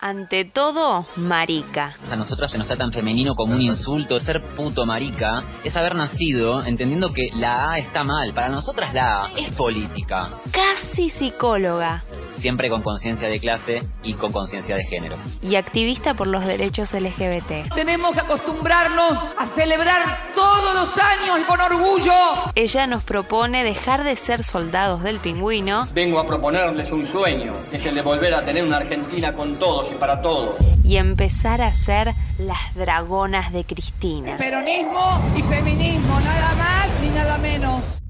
ante todo, marica. A nosotros se nos está tan femenino como un insulto. Ser puto marica es haber nacido entendiendo que la A está mal. Para nosotras la A es política. Casi psicóloga. Siempre con conciencia de clase y con conciencia de género. Y activista por los derechos LGBT. Tenemos que acostumbrarnos a celebrar todos los años con orgullo. Ella nos propone dejar de ser soldados del pingüino. Vengo a proponerles un sueño, es el de volver a tener una Argentina con todos y para todos. Y empezar a ser las dragonas de Cristina. Peronismo y feminismo, nada más ni nada menos.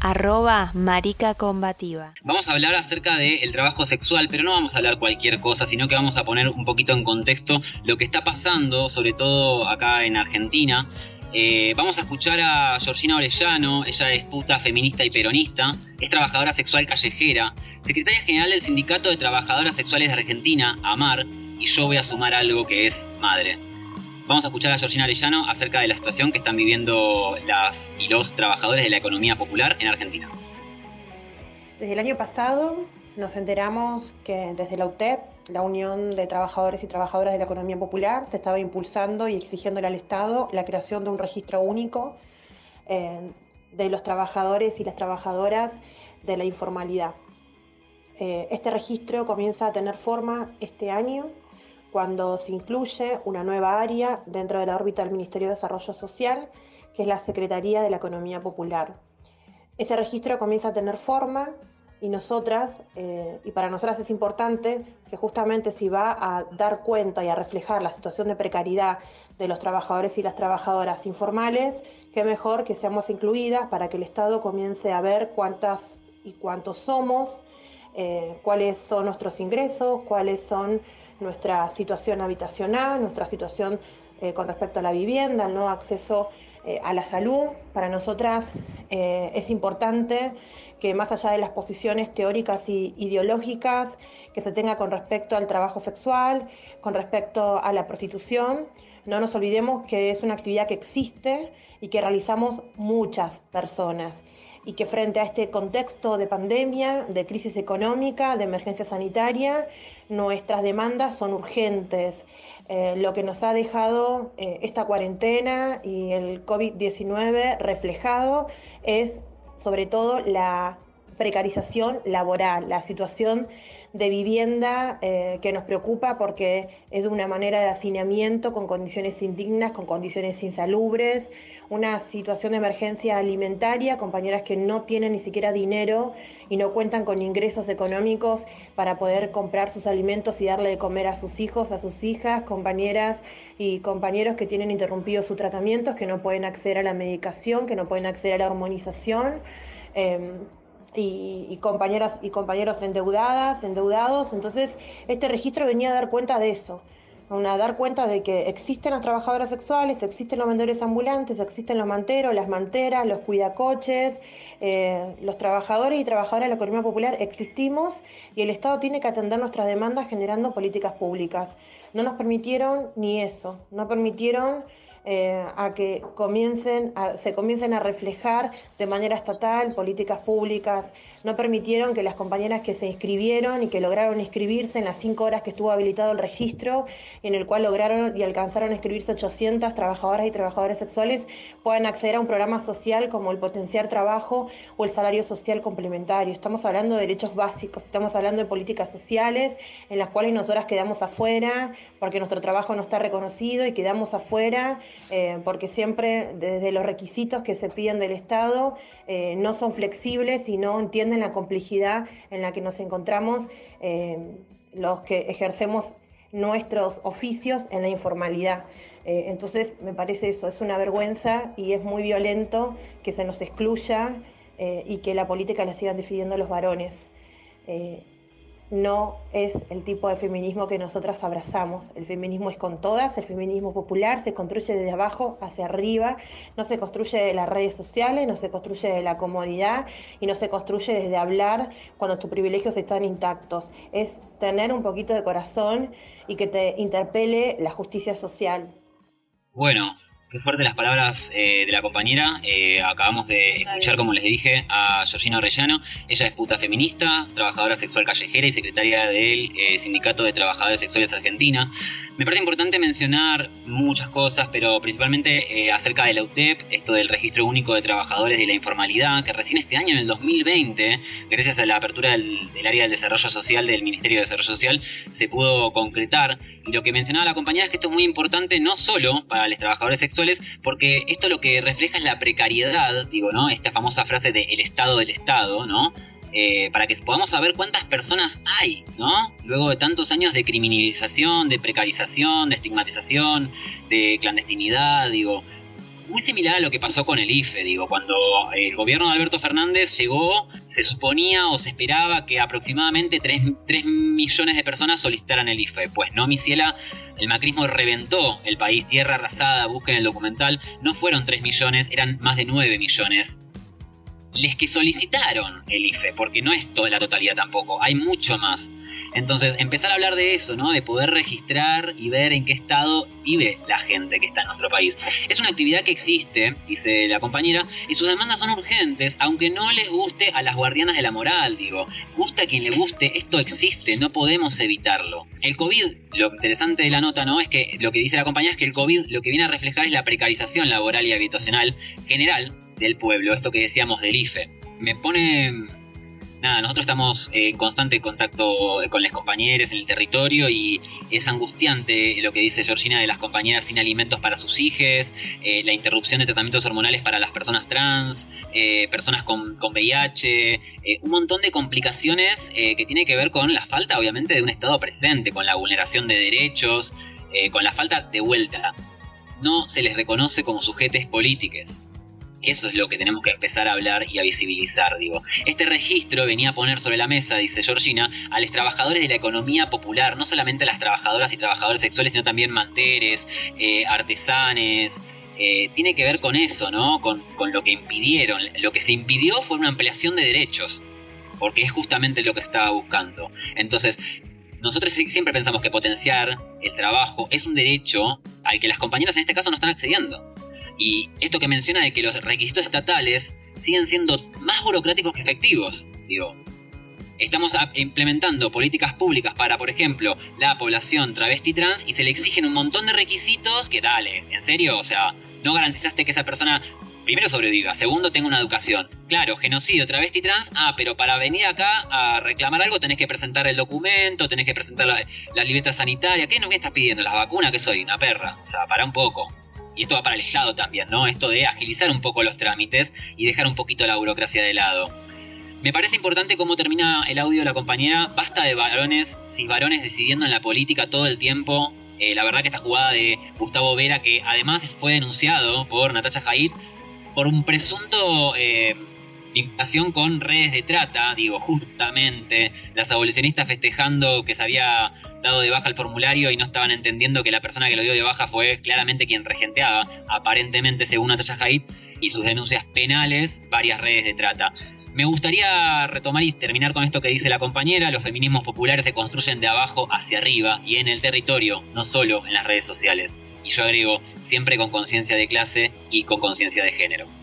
Arroba marica combativa. Vamos a hablar acerca del trabajo sexual, pero no vamos a hablar cualquier cosa, sino que vamos a poner un poquito en contexto lo que está pasando, sobre todo acá en Argentina. Eh, vamos a escuchar a Georgina Orellano, ella es puta, feminista y peronista, es trabajadora sexual callejera, secretaria general del Sindicato de Trabajadoras Sexuales de Argentina, AMAR, y yo voy a sumar algo que es madre. Vamos a escuchar a Georgina Arellano acerca de la situación que están viviendo las y los trabajadores de la economía popular en Argentina. Desde el año pasado nos enteramos que desde la UTEP, la Unión de Trabajadores y Trabajadoras de la Economía Popular, se estaba impulsando y exigiéndole al Estado la creación de un registro único eh, de los trabajadores y las trabajadoras de la informalidad. Eh, este registro comienza a tener forma este año cuando se incluye una nueva área dentro de la órbita del Ministerio de Desarrollo Social, que es la Secretaría de la Economía Popular. Ese registro comienza a tener forma y nosotras, eh, y para nosotras es importante que justamente si va a dar cuenta y a reflejar la situación de precariedad de los trabajadores y las trabajadoras informales, qué mejor que seamos incluidas para que el Estado comience a ver cuántas y cuántos somos, eh, cuáles son nuestros ingresos, cuáles son nuestra situación habitacional, nuestra situación eh, con respecto a la vivienda, el no acceso eh, a la salud. Para nosotras es importante que más allá de las posiciones teóricas y ideológicas que se tenga con respecto al trabajo sexual, con respecto a la prostitución, no nos olvidemos que es una actividad que existe y que realizamos muchas personas y que frente a este contexto de pandemia, de crisis económica, de emergencia sanitaria, nuestras demandas son urgentes. Eh, lo que nos ha dejado eh, esta cuarentena y el COVID-19 reflejado es sobre todo la precarización laboral, la situación de vivienda eh, que nos preocupa porque es de una manera de hacinamiento con condiciones indignas, con condiciones insalubres, una situación de emergencia alimentaria, compañeras que no tienen ni siquiera dinero y no cuentan con ingresos económicos para poder comprar sus alimentos y darle de comer a sus hijos, a sus hijas, compañeras y compañeros que tienen interrumpido su tratamiento, que no pueden acceder a la medicación, que no pueden acceder a la hormonización. Em, y, compañeras y compañeros endeudadas, endeudados. Entonces, este registro venía a dar cuenta de eso a dar cuenta de que existen las trabajadoras sexuales, existen los vendedores ambulantes, existen los manteros, las manteras, los cuidacoches, eh, los trabajadores y trabajadoras de la economía popular existimos y el Estado tiene que atender nuestras demandas generando políticas públicas. No nos permitieron ni eso, no permitieron eh, a que comiencen se comiencen a reflejar de manera estatal políticas públicas. No permitieron que las compañeras que se inscribieron y que lograron inscribirse en las cinco horas que estuvo habilitado el registro, en el cual lograron y alcanzaron a inscribirse 800 trabajadoras y trabajadores sexuales, puedan acceder a un programa social como el potenciar trabajo o el salario social complementario. Estamos hablando de derechos básicos, estamos hablando de políticas sociales en las cuales nosotras quedamos afuera porque nuestro trabajo no está reconocido y quedamos afuera eh, porque siempre desde los requisitos que se piden del Estado eh, no son flexibles y no entienden la complejidad en la que nos encontramos eh, los que ejercemos nuestros oficios en la informalidad. entonces, me parece eso, es una vergüenza y es muy violento que se nos excluya y que la política la sigan decidiendo los varones no es el tipo de feminismo que nosotras abrazamos. El feminismo es con todas, el feminismo popular se construye desde abajo hacia arriba, no se construye de las redes sociales, no se construye de la comodidad y no se construye desde hablar cuando tus privilegios están intactos. Es tener un poquito de corazón y que te interpele la justicia social. Bueno, Qué fuerte las palabras eh, de la compañera. Eh, acabamos de escuchar, como les dije, a Georgina Orellano. Ella es puta feminista, trabajadora sexual callejera y secretaria del eh, Sindicato de Trabajadores Sexuales Argentina. Me parece importante mencionar muchas cosas, pero principalmente acerca de la UTEP, esto del Registro Único de Trabajadores de la Informalidad, que recién este año, en el 2020, gracias a la apertura del, del área del desarrollo social del Ministerio de Desarrollo Social, se pudo concretar. Y lo que mencionaba la compañera es que esto es muy importante no solo para los trabajadores sexuales, porque esto lo que refleja es la precariedad, digo, ¿no? Esta famosa frase de el estado del Estado, ¿no? Eh, para que podamos saber cuántas personas hay, ¿no? Luego de tantos años de criminalización, de precarización, de estigmatización, de clandestinidad, digo, muy similar a lo que pasó con el IFE, digo, cuando el gobierno de Alberto Fernández llegó, se suponía o se esperaba que aproximadamente 3, millones de personas solicitaran el IFE. Pues no, mi ciela, el macrismo reventó el país, tierra arrasada, busquen el documental, no fueron 3 millones, eran más de 9 millones les que solicitaron el IFE, porque no es toda la totalidad tampoco, hay mucho más. Entonces, empezar a hablar de eso, ¿no? De poder registrar y ver en qué estado vive la gente que está en nuestro país. Es una actividad que existe, dice la compañera, y sus demandas son urgentes, aunque no les guste a las guardianas de la moral, digo. Gusta a quien le guste, esto existe, no podemos evitarlo. El COVID, lo interesante de la nota, ¿no? Es que lo que dice la compañera es que el COVID lo que viene a reflejar es la precarización laboral y habitacional general del pueblo, esto que decíamos del IFE. Me pone... Nada, nosotros estamos en constante contacto con las compañeras en el territorio y es angustiante lo que dice Georgina de las compañeras sin alimentos para sus hijos, eh, la interrupción de tratamientos hormonales para las personas trans, eh, personas con, con VIH, eh, un montón de complicaciones que tiene que ver con la falta obviamente de un Estado presente, con la vulneración de derechos, con la falta de vuelta. No se les reconoce como sujetos políticos. Eso es lo que tenemos que empezar a hablar y a visibilizar, digo. Este registro venía a poner sobre la mesa, dice Georgina, a los trabajadores de la economía popular, no solamente a las trabajadoras y trabajadores sexuales, sino también manteres, eh, artesanes. Eh, tiene que ver con eso, ¿no? Con, con lo que impidieron. Lo que se impidió fue una ampliación de derechos, porque es justamente lo que estaba buscando. Entonces, nosotros siempre pensamos que potenciar el trabajo es un derecho al que las compañeras en este caso no están accediendo. Y esto que menciona de que los requisitos estatales siguen siendo más burocráticos que efectivos. Digo, estamos implementando políticas públicas para, por ejemplo, la población travesti trans y se le exigen un montón de requisitos que dale, ¿en serio? O sea, no garantizaste que esa persona primero sobreviva, segundo tenga una educación. Claro, genocidio, travesti trans, ah, pero para venir acá a reclamar algo tenés que presentar el documento, tenés que presentar la, la libreta sanitaria. ¿Qué no me estás pidiendo? ¿Las vacunas? que soy? ¿Una perra? O sea, para un poco y esto va para el Estado también, ¿no? Esto de agilizar un poco los trámites y dejar un poquito la burocracia de lado. Me parece importante cómo termina el audio de la compañera. Basta de varones, si varones decidiendo en la política todo el tiempo. Eh, la verdad que esta jugada de Gustavo Vera, que además fue denunciado por Natasha Haidt por un presunto eh, con redes de trata, digo, justamente las abolicionistas festejando que se había dado de baja el formulario y no estaban entendiendo que la persona que lo dio de baja fue claramente quien regenteaba, aparentemente según Natasha Haid y sus denuncias penales, varias redes de trata. Me gustaría retomar y terminar con esto que dice la compañera, los feminismos populares se construyen de abajo hacia arriba y en el territorio, no solo en las redes sociales. Y yo agrego, siempre con conciencia de clase y con conciencia de género.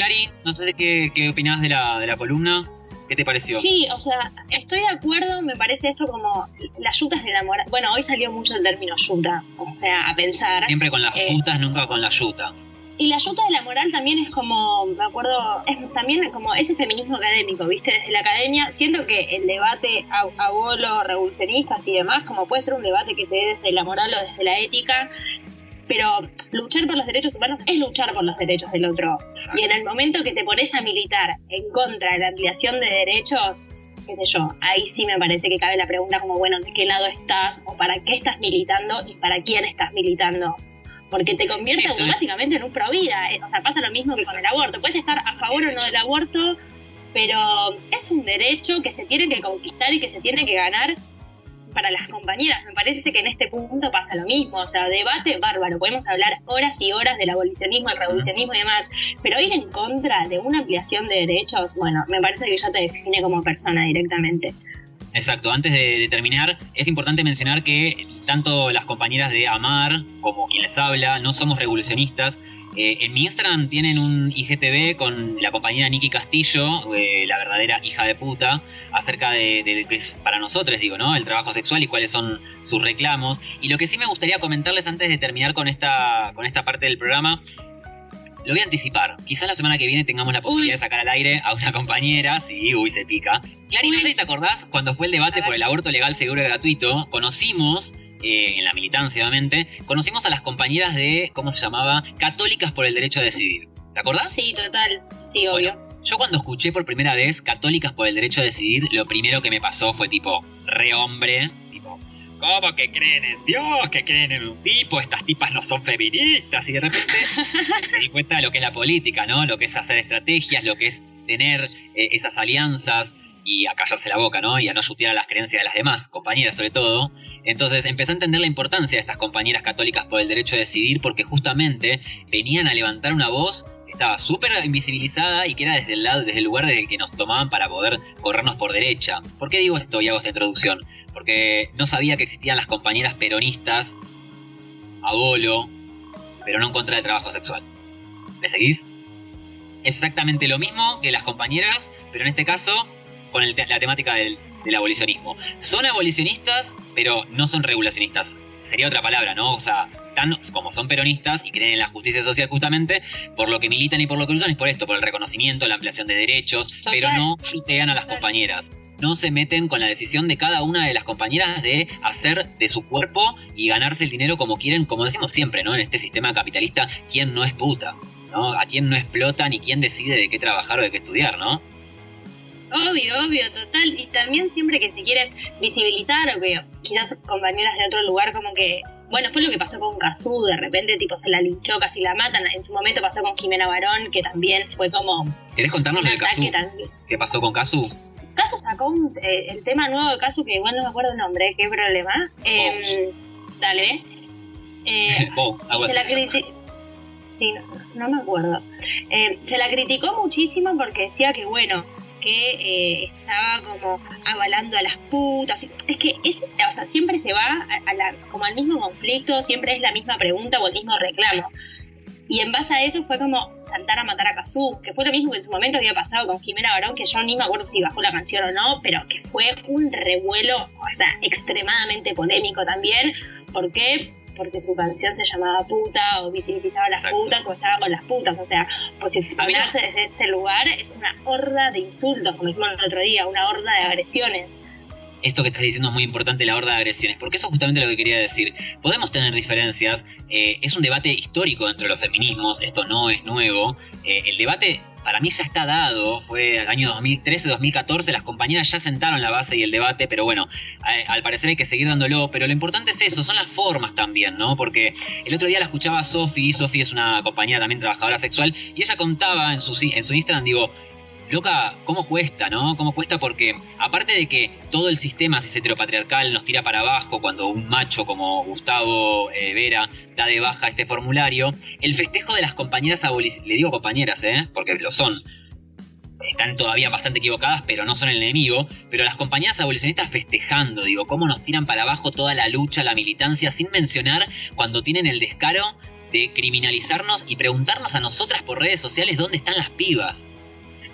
Clary, no sé qué, qué opinás de la, de la columna. ¿Qué te pareció? Sí, o sea, estoy de acuerdo, me parece esto como las yutas de la moral. Bueno, hoy salió mucho el término yuta, o sea, a pensar. Siempre con las eh, nunca con la yuta. Y la yuta de la moral también es como, me acuerdo, es también como ese feminismo académico, ¿viste? Desde la academia, siento que el debate a, a revolucionistas y demás, como puede ser un debate que se dé desde la moral o desde la ética, pero luchar por los derechos humanos es luchar por los derechos del otro. Y en el momento que te pones a militar en contra de la ampliación de derechos, qué sé yo, ahí sí me parece que cabe la pregunta como, bueno, ¿de qué lado estás? ¿O para qué estás militando? ¿Y para quién estás militando? Porque te convierte automáticamente en un pro vida. O sea, pasa lo mismo que con el aborto. Puedes estar a favor o no del aborto, pero es un derecho que se tiene que conquistar y que se tiene que ganar para las compañeras. Me parece que en este punto pasa lo mismo. O sea, debate bárbaro. Podemos hablar horas y horas del abolicionismo, el revolucionismo y demás. Pero ir en contra de una ampliación de derechos, bueno, me parece que ya te define como persona directamente. Exacto, antes de, terminar, es importante mencionar que tanto las compañeras de Amar como quien les habla no somos revolucionistas. Eh, en mi Instagram tienen un IGTV con la compañera Nikki Castillo, eh, la verdadera hija de puta, acerca de, de, que es para nosotros, digo, ¿no? El trabajo sexual y cuáles son sus reclamos. Y lo que sí me gustaría comentarles antes de terminar con esta, con esta parte del programa lo voy a anticipar. Quizás la semana que viene tengamos la posibilidad de sacar al aire a una compañera. Sí, uy, se pica. Clarín, no sé si te acordás, cuando fue el debate por el aborto legal, seguro y gratuito, conocimos, eh, en la militancia obviamente, conocimos a las compañeras de, ¿cómo se llamaba? Católicas por el derecho a decidir. ¿Te acordás? Sí, total. Sí, obvio. yo cuando escuché por primera vez Católicas por el derecho a decidir, lo primero que me pasó fue tipo, re hombre, ¿Cómo que creen en Dios? ¿Que creen en un tipo? Estas tipas no son feministas. Y de repente me di cuenta de lo que es la política, ¿no? Lo que es hacer estrategias, lo que es tener eh, esas alianzas y a callarse la boca, ¿no? Y a no chutear a las creencias de las demás, compañeras sobre todo. Entonces empecé a entender la importancia de estas compañeras católicas por el derecho a decidir porque justamente venían a levantar una voz estaba súper invisibilizada y que era desde el lado, desde el lugar desde el que nos tomaban para poder corrernos por derecha. ¿Por qué digo esto y hago esta introducción? Porque no sabía que existían las compañeras peronistas a bolo, pero no en contra del trabajo sexual. ¿Me seguís? exactamente lo mismo que las compañeras, pero en este caso con la temática del, del abolicionismo. Son abolicionistas, pero no son regulacionistas. Sería otra palabra, ¿no? O sea, como son peronistas y creen en la justicia social justamente, por lo que militan y por lo que usan es por esto, por el reconocimiento, la ampliación de derechos, pero no chutean a las compañeras. No se meten con la decisión de cada una de las compañeras de hacer de su cuerpo y ganarse el dinero como quieren, como decimos siempre, ¿no? En este sistema capitalista, ¿quién no es puta? ¿No? ¿A quién no explota ni quién decide de qué trabajar o de qué estudiar, ¿no? Obvio, obvio, total. Y también siempre que se quiere visibilizar, o que quizás compañeras de otro lugar como que bueno, fue lo que pasó con Kazú, de repente tipo se la linchó, casi la matan. En su momento pasó con Jimena Barón, que también fue como... ¿Querés contarnos lo de? ¿Qué pasó con Kazú? Kazú sacó eh, el tema nuevo de Kazú, que igual no me acuerdo el nombre, qué problema. Eh, dale. Eh, se la Sí, no, me acuerdo. Eh, se la criticó muchísimo porque decía que, bueno, que eh, estaba como avalando a las putas. Es que es, o sea, siempre se va a, la, como al mismo conflicto, siempre es la misma pregunta o el mismo reclamo. Y en base a eso fue como saltar a matar a Kazú, que fue lo mismo que en su momento había pasado con Jimena Barón, que yo ni me acuerdo si bajó la canción o no, pero que fue un revuelo, o sea, extremadamente polémico también, porque porque su canción se llamaba puta o visibilizaba a las putas o estaba con las putas. O sea, posicionarse desde ese lugar es una horda de insultos, como dijimos el otro día, una horda de agresiones esto que estás diciendo es muy importante, la horda de agresiones, porque eso es justamente lo que quería decir. Podemos tener diferencias, eh, es un debate histórico dentro de los feminismos, esto no es nuevo. Eh, el debate para mí ya está dado, fue el año 2013-2014, las compañeras ya sentaron la base y el debate, pero bueno, al parecer hay que seguir dándolo, pero lo importante es eso, son las formas también, ¿no? Porque el otro día la escuchaba Sofi, Sofi es una compañera también trabajadora sexual, y ella contaba en su, en su Instagram, digo, loca, ¿cómo cuesta, no? ¿Cómo cuesta? Porque aparte de que todo el sistema heteropatriarcal nos tira para abajo cuando un macho como Gustavo eh, Vera da de baja este formulario, el festejo de las compañeras abolicionistas, le digo compañeras, ¿eh? Porque lo son, están todavía bastante equivocadas, pero no son el enemigo. Pero las compañías abolicionistas festejando, digo, cómo nos tiran para abajo toda la lucha, la militancia, sin mencionar cuando tienen el descaro de criminalizarnos y preguntarnos a nosotras por redes sociales dónde están las pibas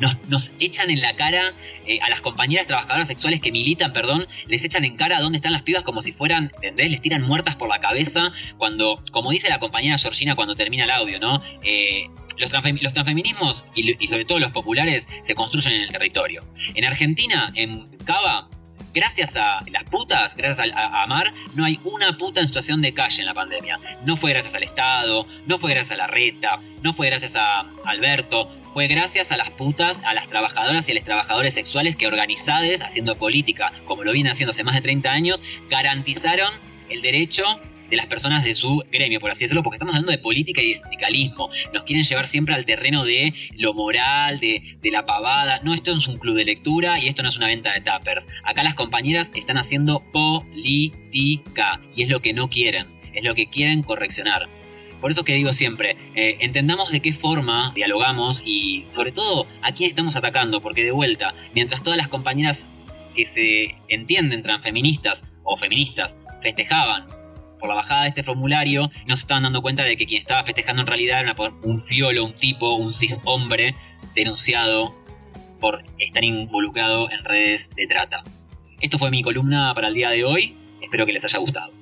nos, echan en la cara eh, a las compañeras trabajadoras sexuales que militan, perdón, les echan en cara dónde están las pibas como si fueran, ¿entendés? Les tiran muertas por la cabeza cuando, como dice la compañera Georgina cuando termina el audio, ¿no? Eh, los, transfeminismos y, sobre todo los populares se construyen en el territorio. En Argentina, en Cava, gracias a las putas, gracias a, Amar, no hay una puta en situación de calle en la pandemia. No fue gracias al Estado, no fue gracias a la reta, no fue gracias a Alberto, fue gracias a las putas, a las trabajadoras y a los trabajadores sexuales que organizadas, haciendo política, como lo vienen haciendo hace más de 30 años, garantizaron el derecho de las personas de su gremio, por así decirlo, porque estamos hablando de política y de sindicalismo. Nos quieren llevar siempre al terreno de lo moral, de, de la pavada. No, esto es un club de lectura y esto no es una venta de tappers. Acá las compañeras están haciendo política y es lo que no quieren, es lo que quieren correccionar. Por eso que digo siempre, eh, entendamos de qué forma dialogamos y sobre todo a quién estamos atacando, porque de vuelta, mientras todas las compañeras que se entienden transfeministas o feministas festejaban por la bajada de este formulario, no se estaban dando cuenta de que quien estaba festejando en realidad era un fiolo, un tipo, un cis hombre denunciado por estar involucrado en redes de trata. Esto fue mi columna para el día de hoy, espero que les haya gustado.